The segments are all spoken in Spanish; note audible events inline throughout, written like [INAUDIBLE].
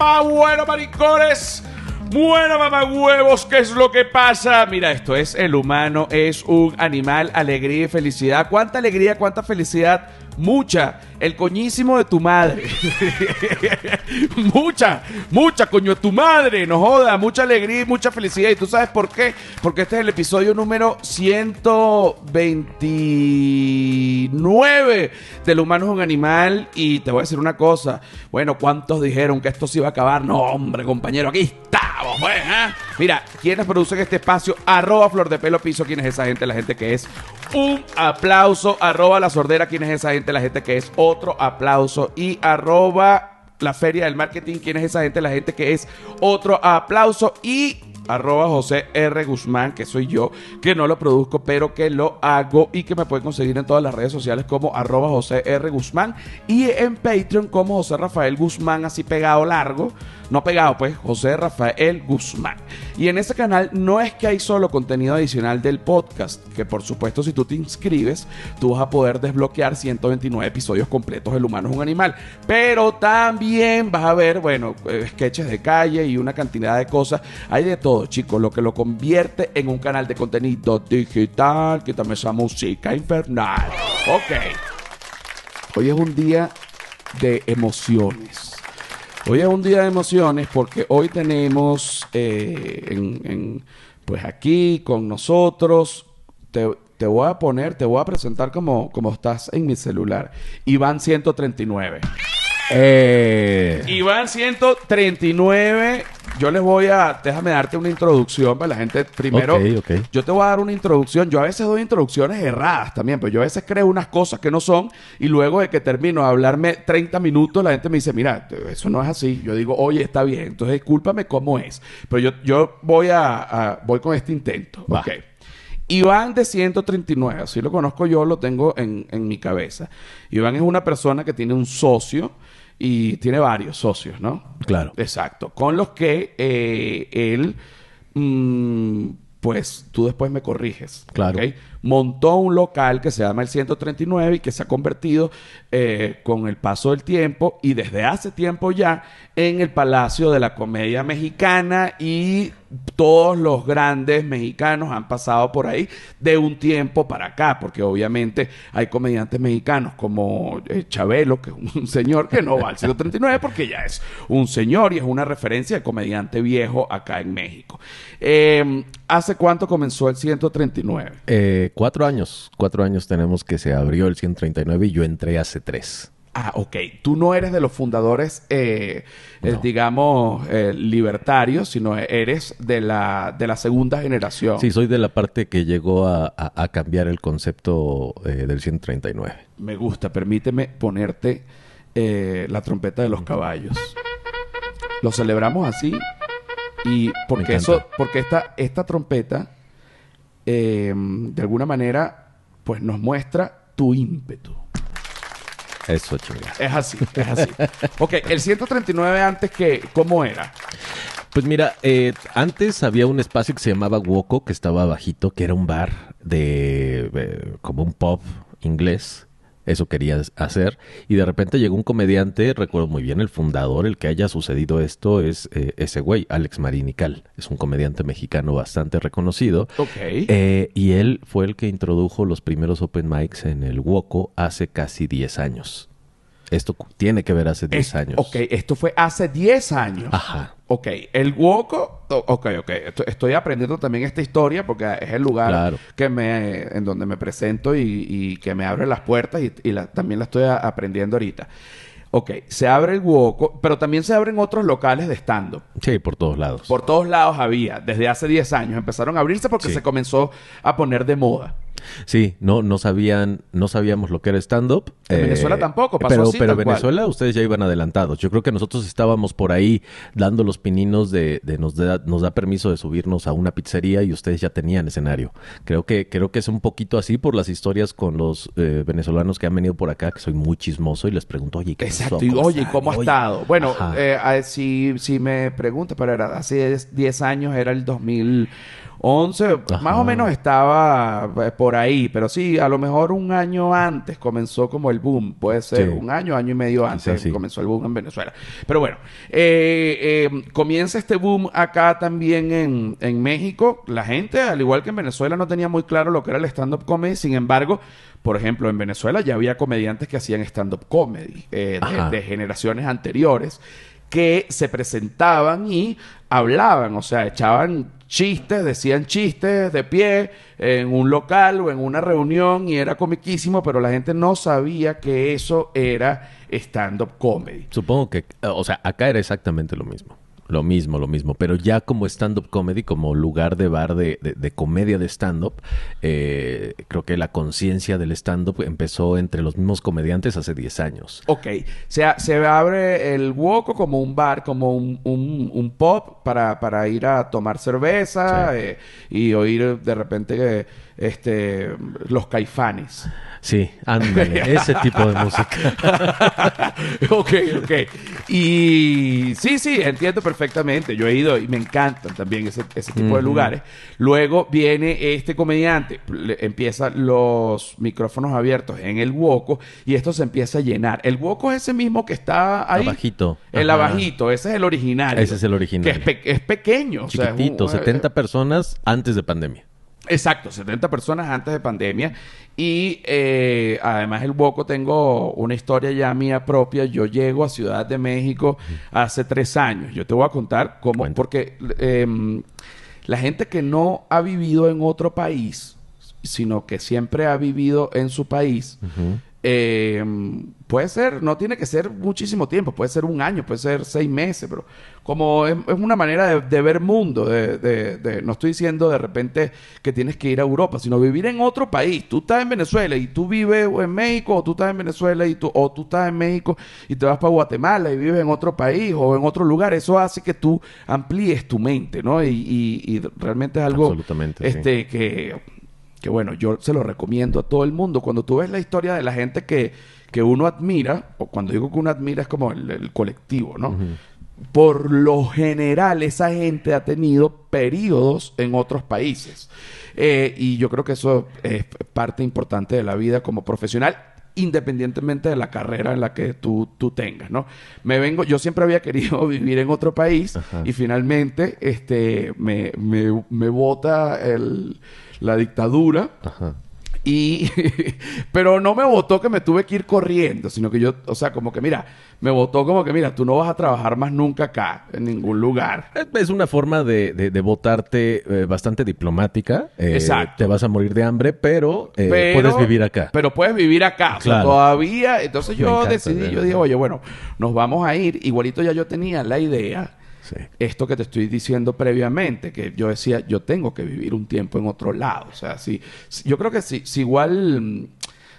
Bueno, maricones. Bueno, mamá huevos, ¿qué es lo que pasa? Mira, esto es el humano, es un animal, alegría y felicidad. ¿Cuánta alegría, cuánta felicidad? Mucha. El coñísimo de tu madre. [LAUGHS] mucha, mucha, coño de tu madre. No joda, mucha alegría y mucha felicidad. ¿Y tú sabes por qué? Porque este es el episodio número 129 del humano es un animal. Y te voy a decir una cosa. Bueno, ¿cuántos dijeron que esto se iba a acabar? No, hombre, compañero, aquí estamos, pues, ¿eh? Mira, ¿quiénes producen este espacio? Arroba Flor de Pelo Piso. ¿Quién es esa gente? La gente que es un aplauso. Arroba La Sordera. ¿Quién es esa gente? La gente que es otro aplauso. Y arroba la Feria del Marketing. ¿Quién es esa gente? La gente que es otro aplauso. Y arroba José R. Guzmán, que soy yo, que no lo produzco, pero que lo hago y que me pueden conseguir en todas las redes sociales como arroba José R. Guzmán y en Patreon como José Rafael Guzmán, así pegado largo. No pegado, pues, José Rafael Guzmán. Y en ese canal no es que hay solo contenido adicional del podcast, que por supuesto si tú te inscribes, tú vas a poder desbloquear 129 episodios completos del humano es un animal. Pero también vas a ver, bueno, eh, sketches de calle y una cantidad de cosas. Hay de todo, chicos, lo que lo convierte en un canal de contenido digital, que también esa música infernal. Ok. Hoy es un día de emociones. Hoy es un día de emociones porque hoy tenemos eh, pues aquí con nosotros, te, te voy a poner, te voy a presentar como, como estás en mi celular. Iván 139. Eh, Iván 139. Yo les voy a. Déjame darte una introducción para la gente. Primero, yo te voy a dar una introducción. Yo a veces doy introducciones erradas también, pero yo a veces creo unas cosas que no son. Y luego de que termino de hablarme 30 minutos, la gente me dice: Mira, eso no es así. Yo digo, Oye, está bien. Entonces, discúlpame cómo es. Pero yo, yo voy a, a- Voy con este intento. Va. Ok. Iván de 139, así lo conozco yo, lo tengo en, en mi cabeza. Iván es una persona que tiene un socio y tiene varios socios, ¿no? Claro. Exacto. Con los que eh, él, mm, pues tú después me corriges. Claro. ¿ok? Montó un local que se llama el 139 y que se ha convertido eh, con el paso del tiempo y desde hace tiempo ya en el Palacio de la Comedia Mexicana y todos los grandes mexicanos han pasado por ahí de un tiempo para acá, porque obviamente hay comediantes mexicanos como eh, Chabelo, que es un [LAUGHS] señor que no va al 139 porque ya es un señor y es una referencia de comediante viejo acá en México. Eh, ¿Hace cuánto comenzó el 139? eh, cuatro años. Cuatro años tenemos que se abrió el 139 y yo entré hace tres. Ah, ok. Tú no eres de los fundadores, eh, eh, digamos, eh, libertarios, sino eres de la, de la segunda generación. Sí, soy de la parte que llegó a, a- a cambiar el concepto eh, del 139. Me gusta. Permíteme ponerte la trompeta de los caballos. Lo celebramos así y porque eso, porque esta, esta trompeta, eh, de alguna manera, pues nos muestra tu ímpetu. Eso, chinga. Es así, es así. ok, el 139 antes que, ¿cómo era? Pues mira, eh, antes había un espacio que se llamaba Woco, que estaba bajito, que era un bar de eh, como un pub inglés. Eso quería hacer. Y de repente llegó un comediante, recuerdo muy bien, el fundador, el que haya sucedido esto es eh, ese güey, Alex Marinical. Es un comediante mexicano bastante reconocido. Ok. Eh, y él fue el que introdujo los primeros open mics en el Woco hace casi 10 años. Esto tiene que ver hace 10 Es- años. Ok, esto fue hace 10 años. Ajá. Ok, el Woco, ok, ok, esto- estoy aprendiendo también esta historia porque es el lugar Claro. que me, en donde me presento y, y que me abre las puertas y, y la- también la estoy aprendiendo ahorita. Ok, se abre el Woco, pero también se abren otros locales de stand-up. Sí, por todos lados. Por todos lados había, desde hace 10 años. Empezaron a abrirse porque Sí. se comenzó a poner de moda. Sí, no, no sabían, no sabíamos lo que era stand-up. Eh, En Venezuela tampoco, pasó pero, así, pero tal cual. Venezuela ustedes ya iban adelantados. Yo creo que nosotros estábamos por ahí dando los pininos de, de nos, da, nos da permiso de subirnos a una pizzería y ustedes ya tenían escenario. Creo que, creo que es un poquito así por las historias con los eh, venezolanos que han venido por acá, que soy muy chismoso y les pregunto, oye, ¿qué pasó? Exacto. Y oye, están? ¿cómo ha Oye. estado? Bueno, eh, si, si me preguntas, pero era hace 10 años, era el 11, más o menos estaba eh, por ahí, pero sí, a lo mejor un año antes comenzó como el boom, puede ser Sí. un año, año y medio antes sí. comenzó el boom en Venezuela. Pero bueno, eh, eh, comienza este boom acá también en, en México. La gente, al igual que en Venezuela, no tenía muy claro lo que era el stand-up comedy. Sin embargo, por ejemplo, en Venezuela ya había comediantes que hacían stand-up comedy eh, de generaciones anteriores que se presentaban y hablaban, o sea, echaban chistes, decían chistes de pie en un local o en una reunión y era comiquísimo, pero la gente no sabía que eso era stand-up comedy. Supongo que, o sea, acá era exactamente lo mismo. Lo mismo, lo mismo. Pero ya como stand-up comedy, como lugar de bar de, de- de comedia de stand-up, eh, creo que la conciencia del stand-up empezó entre los mismos comediantes hace 10 años. Ok, se, se abre el Woco como un bar, como un, un, un pub para, para ir a tomar cerveza Sí. eh, y oír de repente eh, este, los caifanes. Sí, ándale, [LAUGHS] ese tipo de música. [LAUGHS] ok, ok. Y sí, sí, entiendo perfectamente. Yo he ido y me encantan también ese, ese tipo de lugares. Luego viene este comediante, le- empieza los micrófonos abiertos en el Woco y esto se empieza a llenar. El Woco es ese mismo que está ahí. Abajito. El Ajá. abajito, ese es el original. Ese es el original. Que es, pe- es pequeño. o sea, es un- Chiquitito, eh, 70 personas antes de pandemia. Exacto, 70 personas antes de pandemia. Y eh, además el Boco tengo una historia ya mía propia. Yo llego a Ciudad de México hace tres años. Yo te voy a contar cómo, Cuenta. porque em, la gente que no ha vivido en otro país, sino que siempre ha vivido en su país, eh, puede ser, no tiene que ser muchísimo tiempo, puede ser un año, puede ser seis meses, pero como es, es una manera de, de ver mundo, de, de- de- no estoy diciendo de repente que tienes que ir a Europa, sino vivir en otro país. Tú estás en Venezuela y tú vives en México, o tú estás en Venezuela y tú, o tú estás en México y te vas para Guatemala y vives en otro país o en otro lugar. Eso hace que tú amplíes tu mente, ¿no? Y, y- y realmente es algo sí. este, que, que bueno, yo se lo recomiendo a todo el mundo. Cuando tú ves la historia de la gente que, que uno admira, o cuando digo que uno admira es como el, el colectivo, ¿no? Por lo general, esa gente ha tenido periodos en otros países. Eh, y yo creo que eso es parte importante de la vida como profesional, independientemente de la carrera en la que tú, tú tengas, ¿no? Me vengo, yo siempre había querido [LAUGHS] vivir en otro país Ajá. y finalmente este, me, me, me bota el- la dictadura Ajá. y [LAUGHS] pero no me votó que me tuve que ir corriendo, sino que yo, o sea, como que mira, me votó como que mira, tú no vas a trabajar más nunca acá, en ningún lugar. Es una forma de, de, de votarte eh, bastante diplomática. Eh, Exacto. Te vas a morir de hambre, pero, eh, Pero- puedes vivir acá. Pero puedes vivir acá. O sea, todavía. Entonces yo encanta, decidí, de yo dije, oye, bueno, nos vamos a ir. Igualito ya yo tenía la idea, Esto que te estoy diciendo previamente, que yo decía, yo tengo que vivir un tiempo en otro lado. O sea, si- yo creo que si, si igual mm,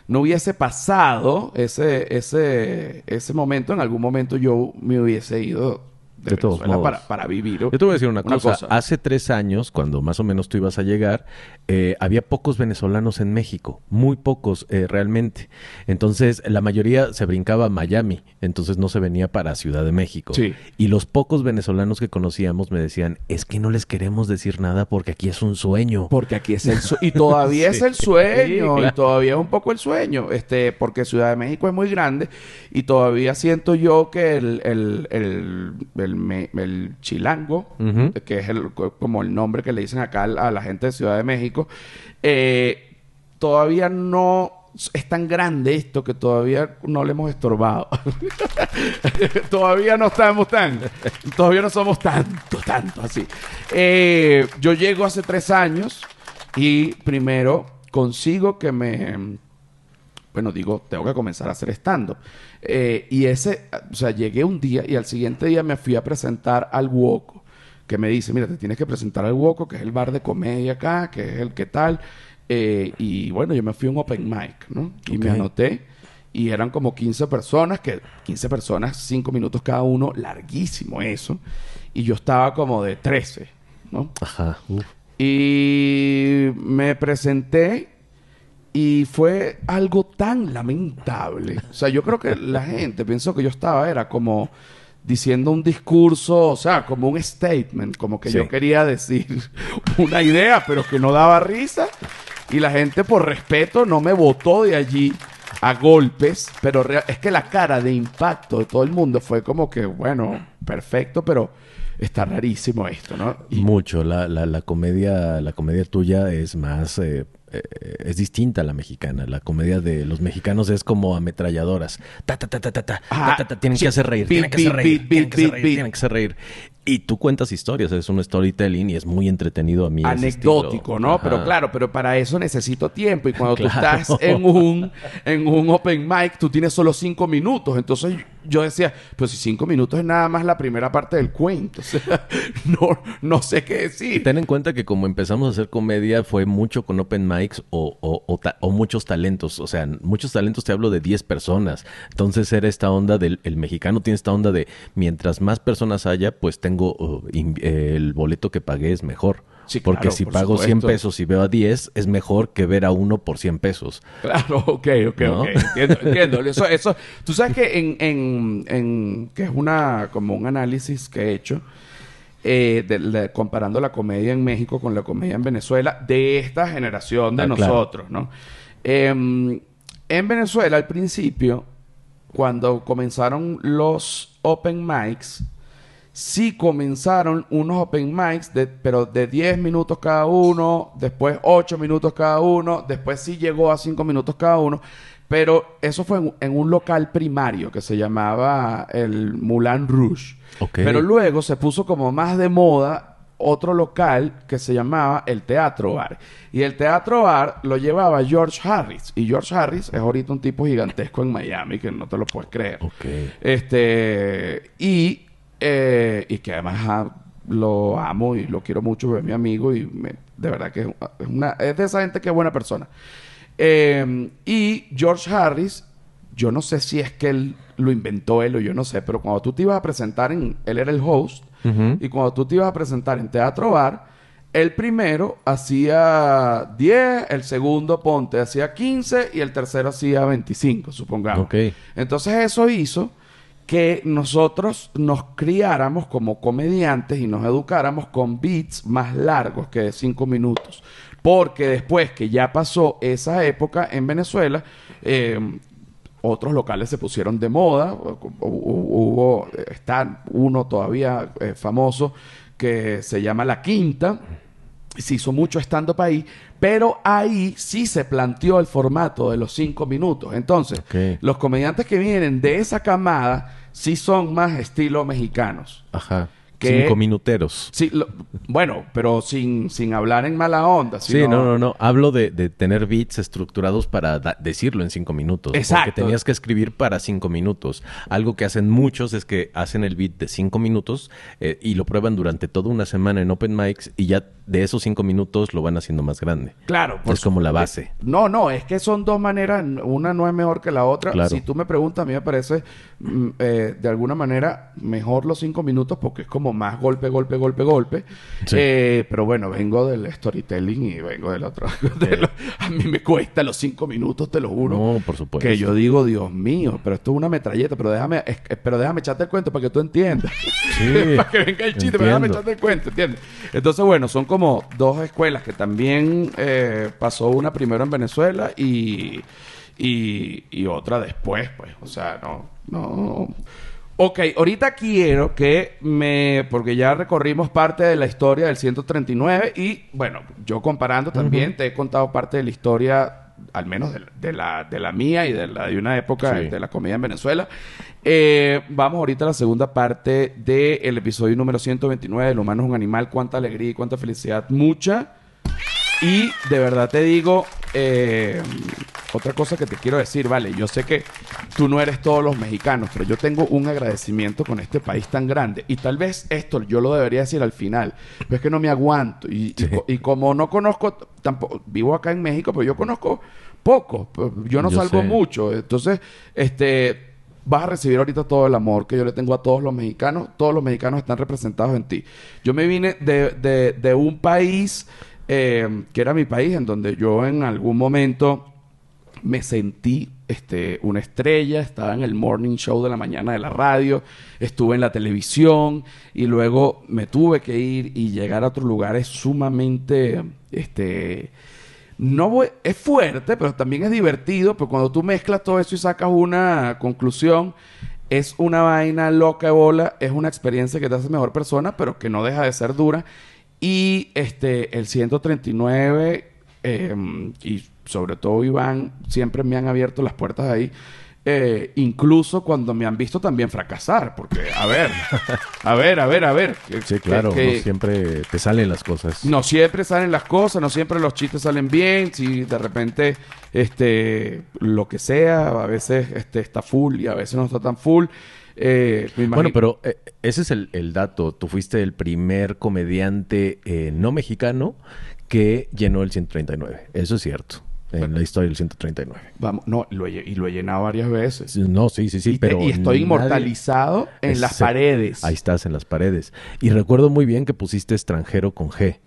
no hubiese pasado ese, ese, ese momento, en algún momento yo me hubiese ido de, De todos modos. para, para vivir. Yo te voy a decir una, cosa. Hace tres años, cuando más o menos tú ibas a llegar, eh, había pocos venezolanos en México. Muy pocos, eh, realmente. Entonces, la mayoría se brincaba a Miami. Entonces, no se venía para Ciudad de México. Sí. Y los pocos venezolanos que conocíamos me decían, es que no les queremos decir nada porque aquí es un sueño. Porque aquí es el sueño. Y [LAUGHS] todavía es el sueño. Sí, Y todavía es un poco el sueño. Este, porque Ciudad de México es muy grande. Y todavía siento yo que el, el, el, el, me- el chilango, que es el, como el nombre que le dicen acá a la gente de Ciudad de México, eh, todavía no es tan grande esto que todavía no le hemos estorbado. [LAUGHS] todavía no estamos tan, todavía no somos tantos, tantos así. Eh, yo llego hace tres años y primero consigo que me, bueno, digo, tengo que comenzar a hacer stand-up. Eh, y ese, o sea, llegué un día y al siguiente día me fui a presentar al Woco, que me dice, mira, te tienes que presentar al Woco, que es el bar de comedia acá, que es el que tal. Eh, y bueno, yo me fui a un open mic, ¿no? Y me anoté. Y eran como 15 personas, que 15 personas, 5 minutos cada uno, larguísimo eso. Y yo estaba como de 13, ¿no? Ajá. Uf. Y me presenté y fue algo tan lamentable. O sea, yo creo que la gente pensó que yo estaba, era como diciendo un discurso, o sea, como un statement, como que Sí. yo quería decir [LAUGHS] una idea, pero que no daba risa. Y la gente, por respeto, no me votó de allí a golpes, pero es que la cara de impacto de todo el mundo fue como que, bueno, perfecto, pero está rarísimo esto, ¿no? Y- Mucho. La, la, la comedia, la comedia tuya es más, eh, eh, es distinta a la mexicana. La comedia de los mexicanos es como ametralladoras. Ta, ta, ta, ta, ta, ta, Ah, ta, ta, ta, tienen sí. que hacer reír, Beat, tienen que hacer reír, beat, tienen que hacer reír, tienen que hacer reír. Y tú cuentas historias, es un storytelling y es muy entretenido a mí. anecdótico. ¿no? Ajá. Pero claro, pero para eso necesito tiempo. Y cuando tú [LAUGHS] estás en un, en un open mic, tú tienes solo cinco minutos. Entonces yo decía, pues si cinco minutos es nada más la primera parte del cuento. [LAUGHS] O sea, no, no sé qué decir. ten en cuenta que como empezamos a hacer comedia fue mucho con open mics o, o- o muchos talentos. O sea, muchos talentos te hablo de 10 personas. Entonces era esta onda del el mexicano tiene esta onda de mientras más personas haya, pues tengo in- eh, el boleto que pagué es mejor. Sí, Porque claro, si por pago 100 supuesto. pesos y veo a 10, es mejor que ver a uno por 100 pesos. Claro, [LAUGHS] ok, ok, ¿No? ok. Entiendo, entiendo. Eso, eso, tú sabes que en, en, en- que es una, como un análisis que he hecho, eh, de- de- comparando la comedia en México con la comedia en Venezuela, de esta generación de Ah, claro. nosotros, ¿no? Em, en Venezuela, al principio, cuando comenzaron los open mics, sí comenzaron unos open mics, de, pero de 10 minutos cada uno, después 8 minutos cada uno, después sí llegó a 5 minutos cada uno, pero eso fue en, en un local primario que se llamaba el Moulin Rouge. Ok. Pero luego se puso como más de moda otro local que se llamaba el Teatro Bar. Y el Teatro Bar lo llevaba George Harris. Y George Harris es ahorita un tipo gigantesco en Miami que no te lo puedes creer. Ok. Este, y, eh, y que además ah, lo amo y lo quiero mucho, es mi amigo y me- de verdad que es, una, es de esa gente que es buena persona. Eh, y George Harris, yo no sé si es que él lo inventó él o yo no sé, pero cuando tú te ibas a presentar en, él era el host, y cuando tú te ibas a presentar en Teatro Bar, el primero hacía 10, el segundo ponte hacía 15 y el tercero hacía 25, supongamos. Entonces eso hizo que nosotros nos criáramos como comediantes y nos educáramos con beats más largos que de cinco minutos. Porque después que ya pasó esa época en Venezuela, eh, otros locales se pusieron de moda. Hu- hu- Hubo, está uno todavía eh, famoso que se llama La Quinta se hizo mucho stand-up ahí, pero ahí sí se planteó el formato de los cinco minutos. Entonces, los comediantes que vienen de esa camada sí son más estilo mexicanos. Ajá. Que- Cinco minuteros. Sí, lo- bueno, pero sin, sin hablar en mala onda. Sí, no, no, no. Hablo de, de tener beats estructurados para da- decirlo en cinco minutos. Exacto. Porque tenías que escribir para cinco minutos. Algo que hacen muchos es que hacen el beat de cinco minutos eh, y lo prueban durante toda una semana en open mics y ya de esos cinco minutos lo van haciendo más grande. Claro, por Es como la base. No, no, es que son dos maneras, una no es mejor que la otra. Claro. Si tú me preguntas, a mí me parece mm, eh, de alguna manera mejor los cinco minutos porque es como más golpe, golpe, golpe, golpe. Sí. Eh, pero bueno, vengo del storytelling y vengo del otro. [LAUGHS] de lo- a mí me cuesta los cinco minutos, te lo juro. No, por supuesto. Que yo digo, Dios mío, pero esto es una metralleta, pero déjame, es- es- pero déjame echarte el cuento para que tú entiendas. Sí, [LAUGHS] para que venga el chiste, pero déjame echarte el cuento, ¿entiendes? Entonces, bueno, son como dos escuelas que también eh, pasó una primero en Venezuela y, y, y otra después, pues. O sea, no, no. Ok, ahorita quiero que me, porque ya recorrimos parte de la historia del 139 y bueno, yo comparando también te he contado parte de la historia, al menos de, la- de la, de la mía y de la de una época Sí. de la comedia en Venezuela. Eh, vamos ahorita a la segunda parte del episodio número 129, El humano es un animal, cuánta alegría y cuánta felicidad, mucha. Y de verdad te digo, eh, otra cosa que te quiero decir, vale, yo sé que tú no eres todos los mexicanos, pero yo tengo un agradecimiento con este país tan grande. Y tal vez esto yo lo debería decir al final, pero es que no me aguanto. Y, y Sí. co- y como no conozco, tampoco, vivo acá en México, pero yo conozco poco, yo no Yo salgo sé. mucho. Entonces, este, vas a recibir ahorita todo el amor que yo le tengo a todos los mexicanos. Todos los mexicanos están representados en ti. Yo me vine de, de- de un país eh, que era mi país, en donde yo en algún momento me sentí este, una estrella, estaba en el morning show de la mañana de la radio, estuve en la televisión y luego me tuve que ir y llegar a otros lugares sumamente, este, no es fuerte, pero también es divertido, pero cuando tú mezclas todo eso y sacas una conclusión, es una vaina loca de bola, es una experiencia que te hace mejor persona, pero que no deja de ser dura. Y este, el 139, eh, y sobre todo Iván, siempre me han abierto las puertas ahí. eh, incluso cuando me han visto también fracasar, porque, a ver, [LAUGHS] a ver, a ver, a ver. que- Sí, claro, que- no siempre te salen las cosas. no siempre salen las cosas, no siempre los chistes salen bien. Si de repente, este, lo que sea, a veces este, está full y a veces no está tan full. Eh, me Bueno, pero eh, ese es el, el dato. Tú fuiste el primer comediante eh, no mexicano que llenó el 139. Eso es cierto. En la historia del 139. Vamos, no, lo he- y lo he llenado varias veces. No, sí, sí, sí, y, te- pero y estoy inmortalizado en las paredes. Ahí estás, en las paredes. Y recuerdo muy bien que pusiste extranjero con G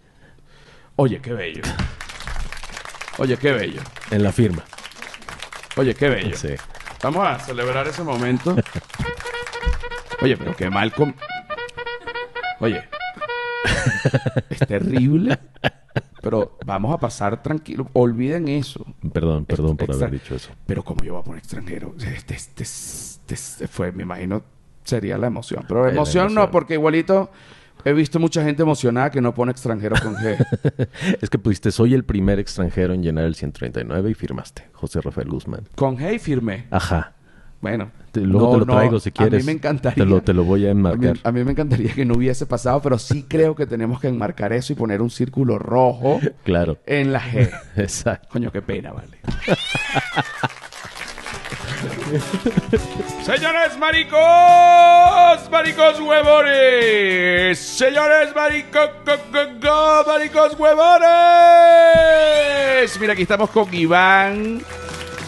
Oye, qué bello. Oye, qué bello. en la firma. Oye, qué bello. Sí. Vamos a celebrar ese momento. [LAUGHS] Oye, pero qué mal con... Oye. es terrible. Pero vamos a pasar tranquilo. Olviden eso. Perdón, perdón por Extra- haber dicho eso. Pero como yo voy a poner extranjero, este, este, este- este fue, me imagino, sería la emoción. Pero La emoción, no, emoción. porque igualito he visto mucha gente emocionada que no pone extranjero con G. [LAUGHS] Es que pusiste, soy el primer extranjero en llenar el 139 y firmaste. José Rafael Guzmán. con G y firmé. Ajá. Bueno. Te- luego no, te lo no, traigo si quieres. A mí me encantaría. Te lo, te lo voy a A mí, enmarcar. a mí me encantaría que no hubiese pasado, pero sí creo que tenemos que enmarcar eso y poner un círculo rojo [LAUGHS] Claro. en la G. [LAUGHS] Exacto. Coño, qué pena, vale. [LAUGHS] Señores maricos, maricos huevones. Señores maricos, maricos huevones. Mira, aquí estamos con Iván.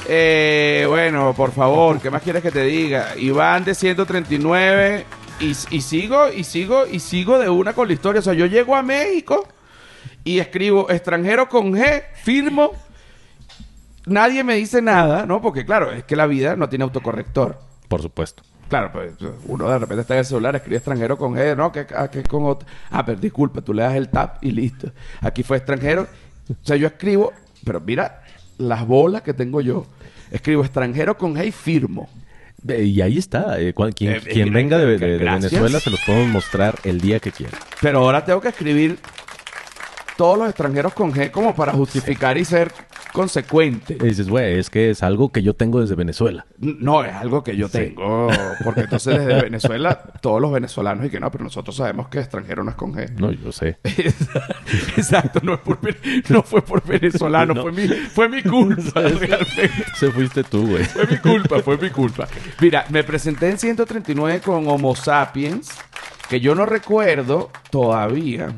Eh, bueno, por favor, ¿qué más quieres que te diga? Iván de 139 y, y sigo, y sigo, y sigo de una con la historia. O sea, yo llego a México y escribo extranjero con G, firmo. Nadie me dice nada, ¿no? Porque claro, es que la vida no tiene autocorrector. Por supuesto. Claro, pues uno de repente está en el celular, escribe extranjero con G, no, que, que con otro. Ah, pero disculpa, tú le das el tap y listo. Aquí fue extranjero. O sea, yo escribo, pero mira las bolas que tengo yo. Escribo extranjero con G y firmo. Eh, Y ahí está. eh, cual- quien Eh, quien eh, venga de, de- de gracias. Venezuela se los podemos mostrar el día que quiera. Pero ahora tengo que escribir todos los extranjeros con G como para justificar y ser consecuente. Y dices, güey, es que es algo que yo tengo desde Venezuela. No, es algo que yo Sí. tengo. Porque entonces desde [LAUGHS] Venezuela, todos los venezolanos y que no, pero nosotros sabemos que extranjero no es con G. No, yo sé. [LAUGHS] Exacto, no, por fue por venezolano, No. fue, mi, fue mi culpa [LAUGHS] realmente. Se fuiste tú, güey. Fue mi culpa, fue mi culpa. Mira, me presenté en 139 con Homo Sapiens, que yo no recuerdo todavía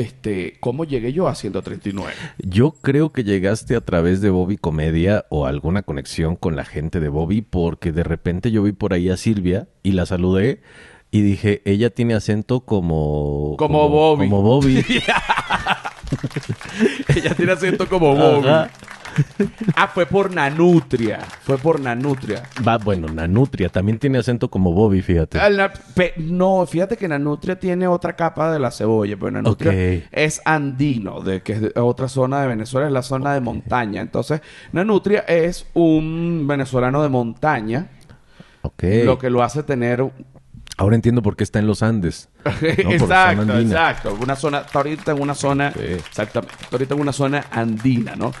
este, cómo llegué yo a 139. Yo creo que llegaste a través de Bobby Comedia o alguna conexión con la gente de Bobby porque de repente yo vi por ahí a Silvia y la saludé y dije, ella tiene acento como... Como Bobby. Como Bobby. [LAUGHS] Ella tiene acento como Bobby. Ajá. Ah, fue por Nanutria. Fue por Nanutria. Va, bueno, Nanutria también tiene acento como Bobby, fíjate. Ah, la- pe- no, fíjate que Nanutria tiene otra capa de la cebolla, pero Nanutria es andino, de que es de otra zona de Venezuela, es la zona de montaña. Entonces, Nanutria es un venezolano de montaña, lo que lo hace tener Ahora entiendo por qué está en los Andes. [LAUGHS] No, exacto, exacto. Una zona, está ahorita en una zona, Sí. exactamente, está ahorita en una zona andina, ¿no?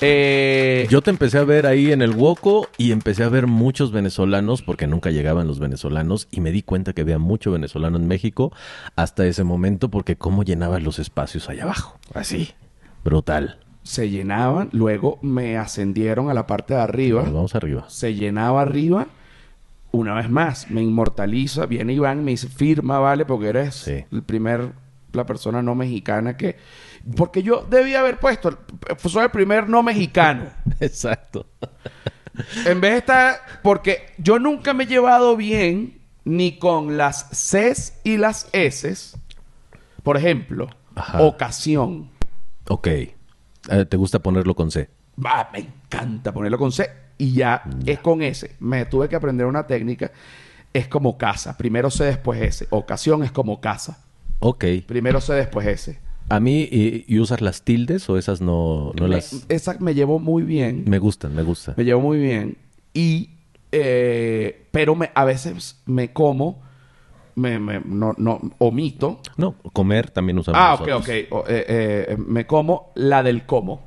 Eh, Yo te empecé a ver ahí en el Woco y empecé a ver muchos venezolanos porque nunca llegaban los venezolanos y me di cuenta que había mucho venezolano en México hasta ese momento porque cómo llenaban los espacios allá abajo. así. Brutal. Se llenaban, luego me ascendieron a la parte de arriba. Nos vamos arriba. se llenaba arriba. Una vez más, me inmortaliza. Viene Iván, me dice, firma, vale, porque eres Sí. el primer, la persona no mexicana que... Porque yo debía haber puesto, soy el primer no mexicano. [LAUGHS] Exacto. En vez de estar, porque yo nunca me he llevado bien ni con las Cs y las S. Por ejemplo, Ajá. ocasión. Ok. Eh, ¿Te gusta ponerlo con C? bah, me encanta ponerlo con C y ya es con S. Me tuve que aprender una técnica. Es como casa. Primero C, después S. Ocasión es como casa. Ok. Primero C, después S. A mí, ¿y, y usas las tildes o esas no, no Me- las...? esa me llevó muy bien. Me gustan, me gustan. Me llevo muy bien. Y, eh, pero me, a veces me como, me, me- no, no, omito. No, comer también usamos Ah, ok, ok. O, eh, eh, me como la del como.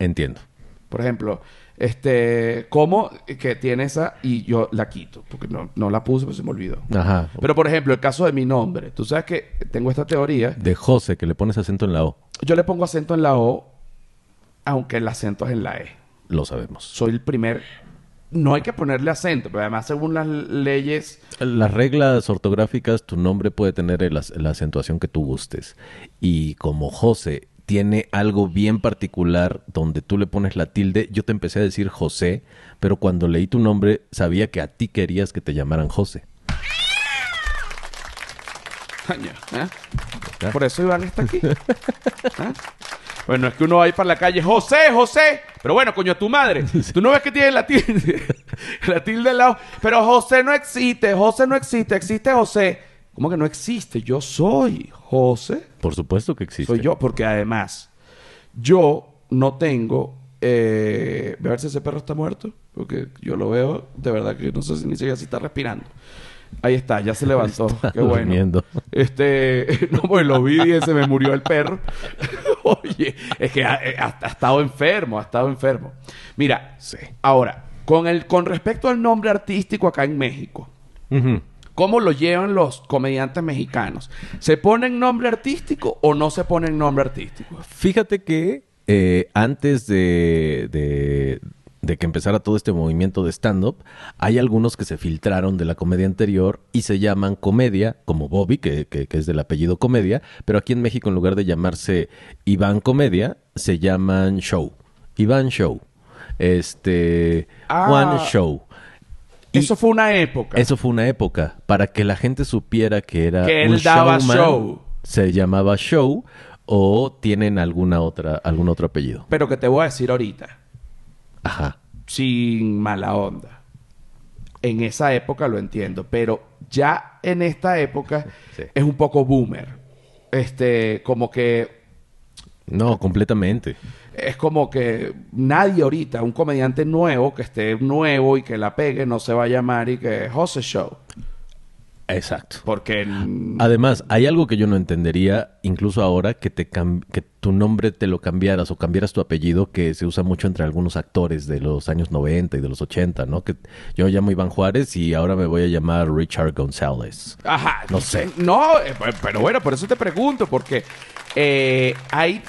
Entiendo. Por ejemplo, este, como que tiene esa y yo la quito. Porque no, no la puse, pero se me olvidó. Ajá. Pero, por ejemplo, el caso de mi nombre. Tú sabes que tengo esta teoría. De José, que le pones acento en la O. Yo le pongo acento en la O, aunque el acento es en la E. Lo sabemos. soy el primer. No hay que ponerle acento, pero además, según las leyes. Las reglas ortográficas, tu nombre puede tener la acentuación que tú gustes. Y como José tiene algo bien particular donde tú le pones la tilde, yo te empecé a decir José, pero cuando leí tu nombre sabía que a ti querías que te llamaran José. ¿eh? Por eso Iván está aquí. [LAUGHS] ¿Eh? Bueno, es que uno va a ir para la calle, José, José. Pero bueno, coño, tu madre. [LAUGHS] Tú no ves que tiene la tilde. [LAUGHS] la tilde al lado. Pero José no existe, José no existe, existe José. ¿Cómo que no existe? Yo soy José. Por supuesto que existe. Soy yo, porque además, yo no tengo. Eh, a ver si ese perro está muerto. Porque yo lo veo, de verdad que no sé si ni siquiera si está respirando. Ahí está, ya se levantó. [LAUGHS] Está Qué bueno. durmiendo. Este, [LAUGHS] no, pues lo vi y se me murió el perro. [LAUGHS] Oye, es que ha, eh, ha- ha estado enfermo, ha estado enfermo. Mira, Sí. ahora, con, el, con respecto al nombre artístico acá en México. ¿Cómo lo llevan los comediantes mexicanos? ¿Se ponen nombre artístico o no se ponen nombre artístico? Fíjate que eh, antes de, de- de que empezara todo este movimiento de stand-up, hay algunos que se filtraron de la comedia anterior y se llaman comedia, como Bobby, que, que- que es del apellido comedia, pero aquí en México en lugar de llamarse Iván Comedia, se llaman Show. Iván Show. Este... Ah. Juan Show. Y Eso fue una época. eso fue una época para que la gente supiera que era Que él un daba showman, show. Se llamaba show o tienen alguna otra algún otro apellido. Pero que te voy a decir ahorita, Ajá. sin mala onda. En esa época lo entiendo, pero ya en esta época Sí. es un poco boomer. Este, como que No, completamente. es como que nadie ahorita, un comediante nuevo que esté nuevo y que la pegue, no se va a llamar y que José Show. Exacto. Porque Además, hay algo que yo no entendería, incluso ahora, que te que tu nombre te lo cambiaras o cambiaras tu apellido, que se usa mucho entre algunos actores de los años 90 y de los 80, ¿no? Que yo me llamo Iván Juárez y ahora me voy a llamar Richard González. Ajá. No sé. No, eh, pe- pero bueno, por eso te pregunto, porque eh, hay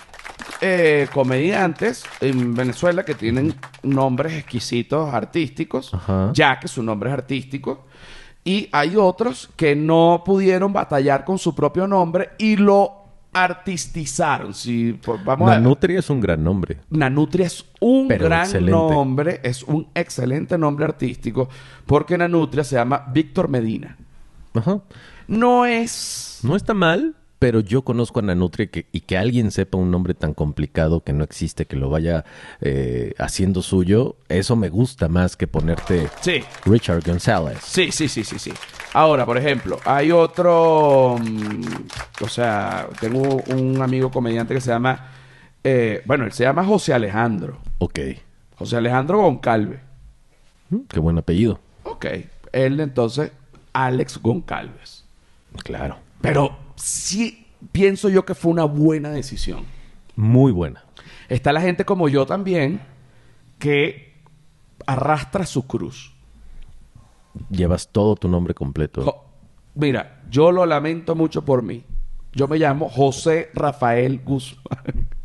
eh, comediantes en Venezuela que tienen nombres exquisitos artísticos, Ajá. ya que su nombre es artístico, y hay otros que no pudieron batallar con su propio nombre y lo artistizaron. Si, pues, vamos a Nanutria es un gran nombre. Nanutria es un Pero gran excelente. nombre, es un excelente nombre artístico, porque Nanutria se llama Víctor Medina. Ajá. No es No está mal, pero yo conozco a Nanutria que, y que alguien sepa un nombre tan complicado que no existe, que lo vaya eh, haciendo suyo, eso me gusta más que ponerte Sí, Richard González. sí, sí, sí, sí, sí. Ahora, por ejemplo, hay otro, mm, o sea, tengo un amigo comediante que se llama, eh, bueno, él se llama José Alejandro, Ok. José Alejandro Goncalve. Mm, Qué buen apellido. Ok, él entonces, Alex Goncalves. Claro. Pero sí pienso yo que fue una buena decisión. Muy buena. Está la gente como yo también que arrastra su cruz. Llevas todo tu nombre completo. Jo- Mira, yo lo lamento mucho por mí. Yo me llamo José Rafael Guzmán. [LAUGHS]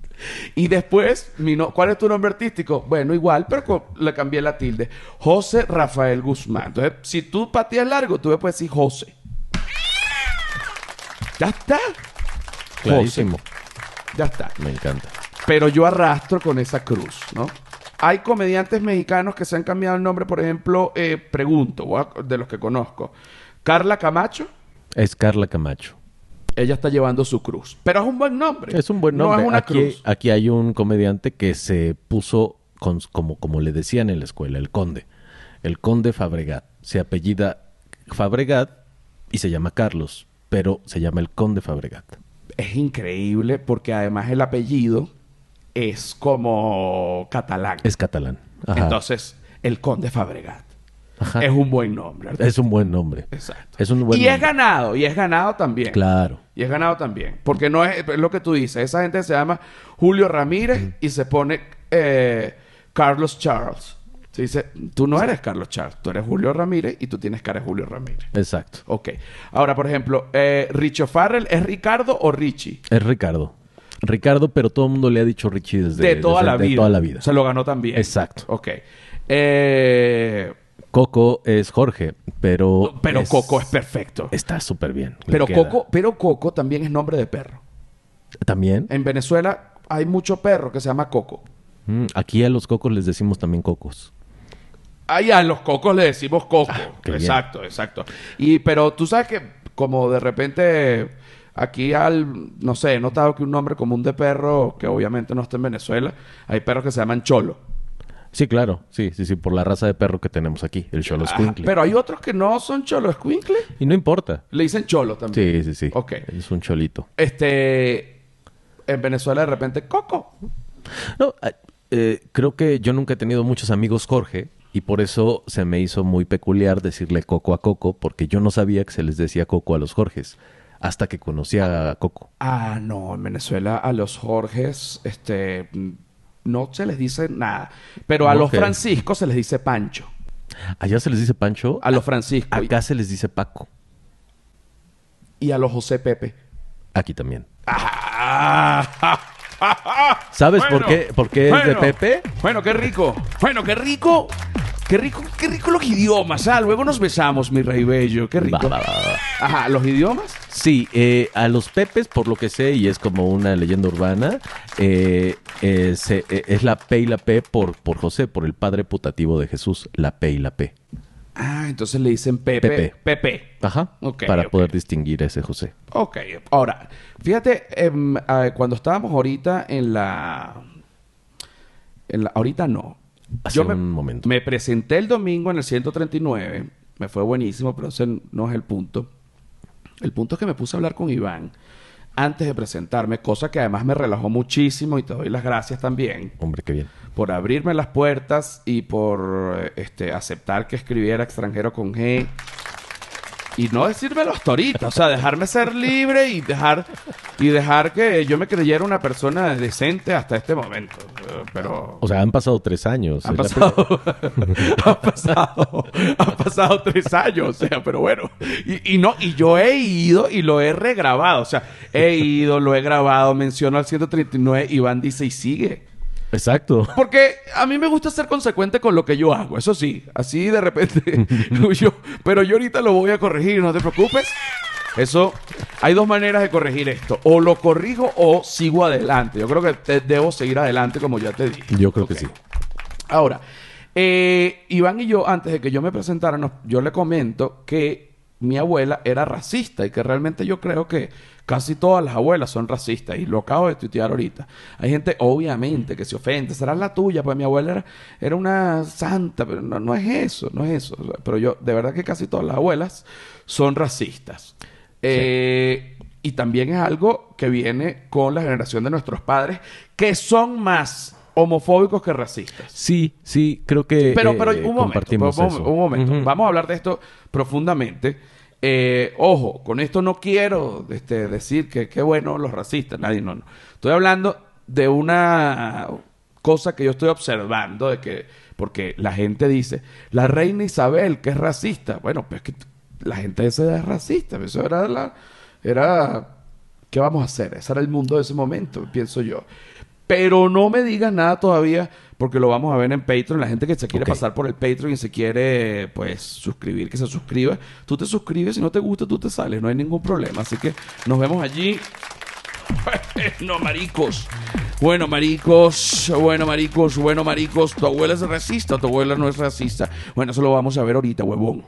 Y después, mi no- ¿cuál es tu nombre artístico? Bueno, igual, pero le cambié la tilde. José Rafael Guzmán. Entonces, si tú pateas largo, tú me puedes decir José. Ya está. Clarísimo. Ya está. Me encanta. Pero yo arrastro con esa cruz, ¿no? Hay comediantes mexicanos que se han cambiado el nombre, por ejemplo, eh, pregunto, de los que conozco. Carla Camacho, Es Carla Camacho. ella está llevando su cruz. Pero es un buen nombre. Es un buen No nombre. es una aquí, cruz. aquí hay un comediante que se puso con- como, como le decían en la escuela, el conde. El conde Fabregat. Se apellida Fabregat y se llama Carlos, pero se llama el conde Fabregat. Es increíble porque además el apellido es como catalán. Es catalán. Ajá. Entonces, el conde Fabregat. Ajá. Es un buen nombre. Es un buen nombre. Exacto. Es un buen y es nombre. ganado, y es ganado también. Claro. Y es ganado también. Porque no es, es lo que tú dices. Esa gente se llama Julio Ramírez y se pone eh, Carlos Charles. Se dice, tú no eres Carlos Charles, tú eres Julio Ramírez y tú tienes cara de Julio Ramírez. Exacto. Ok. Ahora, por ejemplo, eh, Richo Farrell, ¿es Ricardo o Richie? Es Ricardo. Ricardo, pero todo el mundo le ha dicho Richie desde, de toda desde- la de vida. toda la vida. Se lo ganó también. Exacto. Ok. Eh, Coco es Jorge, pero. pero Coco es perfecto. Está súper bien. pero. Coco, pero Coco también es nombre de perro. También. En Venezuela hay mucho perro que se llama Coco. Mm, aquí a los cocos les decimos también cocos. Ahí a los cocos le decimos coco. Ah, bien. exacto, exacto. Y pero tú sabes que como de repente aquí al no sé, he notado que un nombre común de perro que obviamente no está en Venezuela, hay perros que se llaman cholo. Sí, claro. Sí, sí, sí. Por la raza de perro que tenemos aquí, el Cholo Ajá, Squinkle. pero hay otros que no son cholo escuincle, Y no importa. le dicen cholo también. Sí, sí, sí. Ok. Es un cholito. Este en Venezuela de repente coco. No, ah, eh, creo que yo nunca he tenido muchos amigos Jorge y por eso se me hizo muy peculiar decirle Coco a Coco porque yo no sabía que se les decía Coco a los Jorges hasta que conocí a Coco. Ah, no, en Venezuela a los Jorges, este, no se les dice nada. Pero a los. Franciscos se les dice Pancho. Allá se les dice Pancho, A los Franciscos. acá se les dice Paco. Y a los José Pepe. Aquí también. Ah, [LAUGHS] ¿Sabes Bueno, por qué, por qué es de. Pepe? Bueno, qué rico. Bueno, qué rico. Qué rico, qué rico los idiomas. Ah, luego nos besamos, mi rey bello. Qué rico. Va, va, va, va. Ajá, los idiomas. Sí, eh, a los Pepes, por lo que sé, y es como una leyenda urbana, eh, eh, se- es la P y la P por, por José, por el padre putativo de Jesús, la P y la P. Ah, entonces le dicen Pepe. Pepe. Pepe. Ajá. Ok, para poder distinguir a ese José. Ok, ahora, fíjate, em, ah, cuando estábamos ahorita en la, en la... Ahorita no. Hace me, un momento. Me presenté el domingo en el 139, me fue buenísimo, pero ese no es el punto. El punto es que me puse a hablar con Iván antes de presentarme, cosa que además me relajó muchísimo y te doy las gracias también Hombre, qué bien. por abrirme las puertas y por este, aceptar que escribiera extranjero con G. Y no decírmelo hasta ahorita, o sea, dejarme ser libre y dejar, y dejar que yo me creyera una persona decente hasta este momento. Eh, Pero O sea, han pasado tres años. han pasado, [LAUGHS] han pasado, han pasado tres años, o sea, pero bueno. Y, y no, y yo he ido y lo he regrabado, o sea, he ido, lo he grabado, menciono al 139, Iván dice y sigue. Exacto. Porque a mí me gusta ser consecuente con lo que yo hago, eso sí. Así de repente, [LAUGHS] yo, pero yo ahorita lo voy a corregir, no te preocupes. Eso, hay dos maneras de corregir esto. O lo corrijo o sigo adelante. Yo creo que te- debo seguir adelante como ya te dije. Yo creo que sí. Ahora, eh, Iván y yo, antes de que yo me presentara, yo le comento que mi abuela era racista y que realmente yo creo que casi todas las abuelas son racistas y lo acabo de tuitear ahorita. Hay gente, obviamente, que se ofende. Será la tuya, pues mi abuela era, era una santa, pero no, no es eso, no es eso. O sea, Pero yo, de verdad que casi todas las abuelas son racistas. Eh, y también es algo que viene con la generación de nuestros padres, que son más homofóbicos que racistas. Sí, sí, creo que Pero, eh, pero un momento, un- un momento. Vamos a hablar de esto profundamente. Eh, ojo, con esto no quiero este, decir que qué bueno los racistas, nadie, no, no. Estoy hablando de una cosa que yo estoy observando, de que, porque la gente dice, la reina Isabel, que es racista. Bueno, pues que la gente esa es racista, eso era la, era, ¿qué vamos a hacer? Ese era el mundo de ese momento, pienso yo. Pero no me digas nada todavía, porque lo vamos a ver en Patreon. La gente que se quiere pasar por el Patreon y se quiere, pues, suscribir, que se suscriba. Tú te suscribes, si no te gusta, tú te sales, no hay ningún problema. Así que nos vemos allí. [LAUGHS] no, maricos. Bueno, maricos, bueno, maricos, bueno, maricos. Tu abuela es racista, tu abuela no es racista. Bueno, eso lo vamos a ver ahorita, huevón.